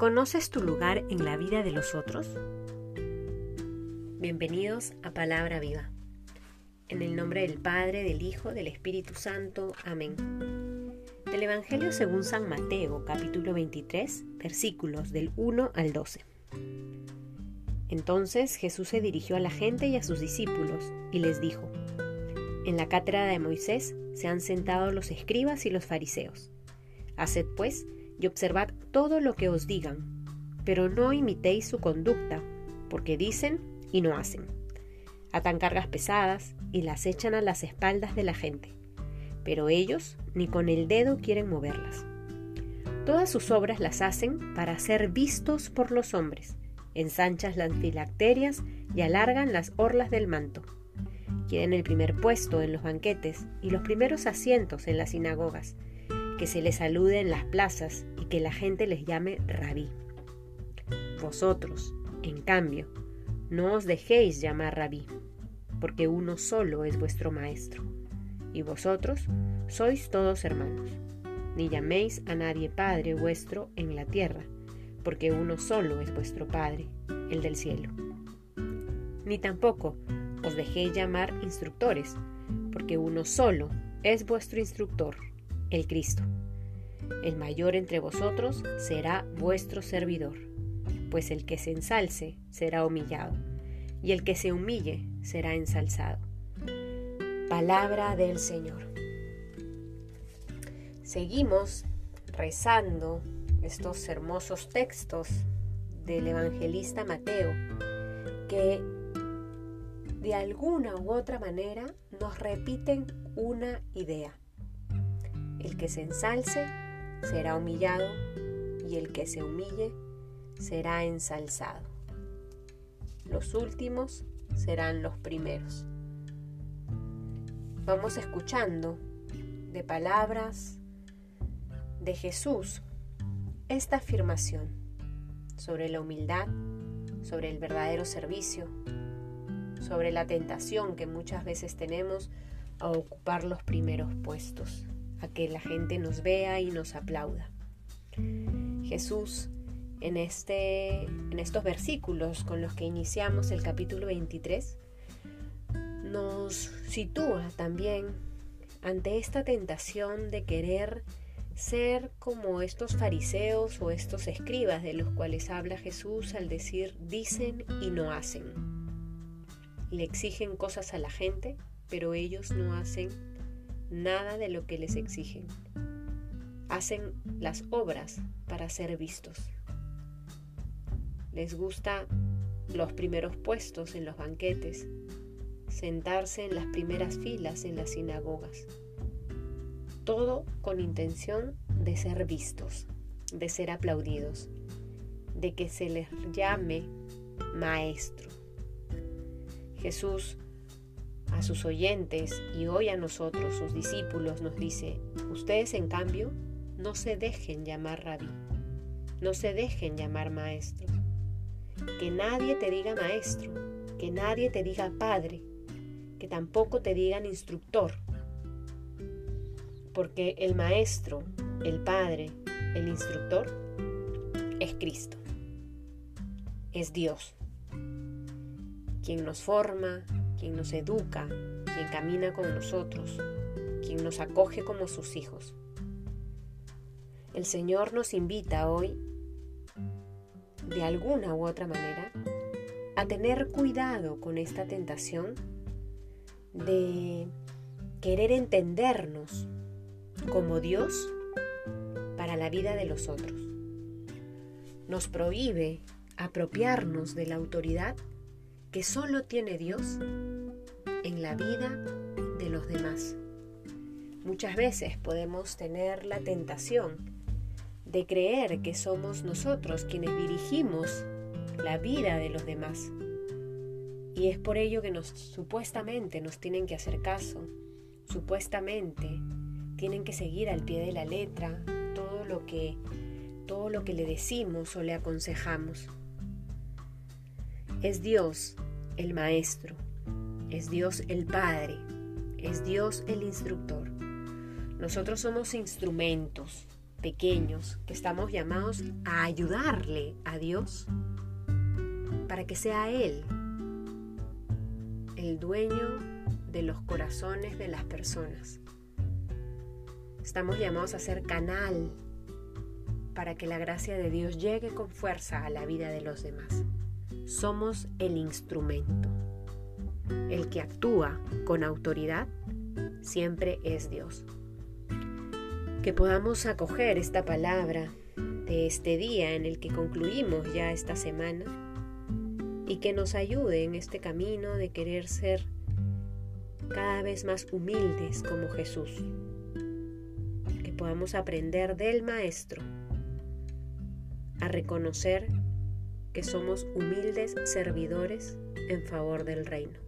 ¿Reconoces tu lugar en la vida de los otros? Bienvenidos a Palabra Viva. En el nombre del Padre, del Hijo, del Espíritu Santo. Amén. Del Evangelio según San Mateo, capítulo 23, versículos del 1 al 12. Entonces Jesús se dirigió a la gente y a sus discípulos y les dijo, En la cátedra de Moisés se han sentado los escribas y los fariseos. Haced pues y observad todo lo que os digan, pero no imitéis su conducta, porque dicen y no hacen. Atan cargas pesadas y las echan a las espaldas de la gente, pero ellos ni con el dedo quieren moverlas. Todas sus obras las hacen para ser vistos por los hombres, ensanchan las filacterias y alargan las orlas del manto. Quieren el primer puesto en los banquetes y los primeros asientos en las sinagogas, que se les salude en las plazas y que la gente les llame rabí. Vosotros, en cambio, no os dejéis llamar rabí, porque uno solo es vuestro maestro, y vosotros sois todos hermanos. Ni llaméis a nadie Padre vuestro en la tierra, porque uno solo es vuestro Padre, el del cielo. Ni tampoco os dejéis llamar instructores, porque uno solo es vuestro instructor, el Cristo. El mayor entre vosotros será vuestro servidor, pues el que se ensalce será humillado, y el que se humille será ensalzado. Palabra del Señor. Seguimos rezando estos hermosos textos del evangelista Mateo que de alguna u otra manera nos repiten una idea. El que se ensalce será humillado y el que se humille será ensalzado. Los últimos serán los primeros. Vamos escuchando de palabras de Jesús esta afirmación sobre la humildad, sobre el verdadero servicio, sobre la tentación que muchas veces tenemos a ocupar los primeros puestos a que la gente nos vea y nos aplauda. Jesús en, este, en estos versículos con los que iniciamos el capítulo 23 nos sitúa también ante esta tentación de querer ser como estos fariseos o estos escribas de los cuales habla Jesús al decir dicen y no hacen. Le exigen cosas a la gente, pero ellos no hacen nada de lo que les exigen. Hacen las obras para ser vistos. Les gusta los primeros puestos en los banquetes, sentarse en las primeras filas en las sinagogas. Todo con intención de ser vistos, de ser aplaudidos, de que se les llame maestro. Jesús a sus oyentes y hoy a nosotros, sus discípulos, nos dice, ustedes en cambio no se dejen llamar rabí, no se dejen llamar maestro. Que nadie te diga maestro, que nadie te diga padre, que tampoco te digan instructor. Porque el maestro, el padre, el instructor es Cristo, es Dios, quien nos forma, quien nos educa, quien camina con nosotros, quien nos acoge como sus hijos. El Señor nos invita hoy, de alguna u otra manera, a tener cuidado con esta tentación de querer entendernos como Dios para la vida de los otros. Nos prohíbe apropiarnos de la autoridad que solo tiene Dios en la vida de los demás. Muchas veces podemos tener la tentación de creer que somos nosotros quienes dirigimos la vida de los demás. Y es por ello que nos supuestamente nos tienen que hacer caso, supuestamente tienen que seguir al pie de la letra todo lo que todo lo que le decimos o le aconsejamos. Es Dios el Maestro, es Dios el Padre, es Dios el Instructor. Nosotros somos instrumentos, pequeños, que estamos llamados a ayudarle a Dios para que sea Él el dueño de los corazones de las personas. Estamos llamados a ser canal para que la gracia de Dios llegue con fuerza a la vida de los demás. Somos el instrumento. El que actúa con autoridad siempre es Dios. Que podamos acoger esta palabra de este día en el que concluimos ya esta semana y que nos ayude en este camino de querer ser cada vez más humildes como Jesús. Que podamos aprender del Maestro a reconocer que somos humildes servidores en favor del reino.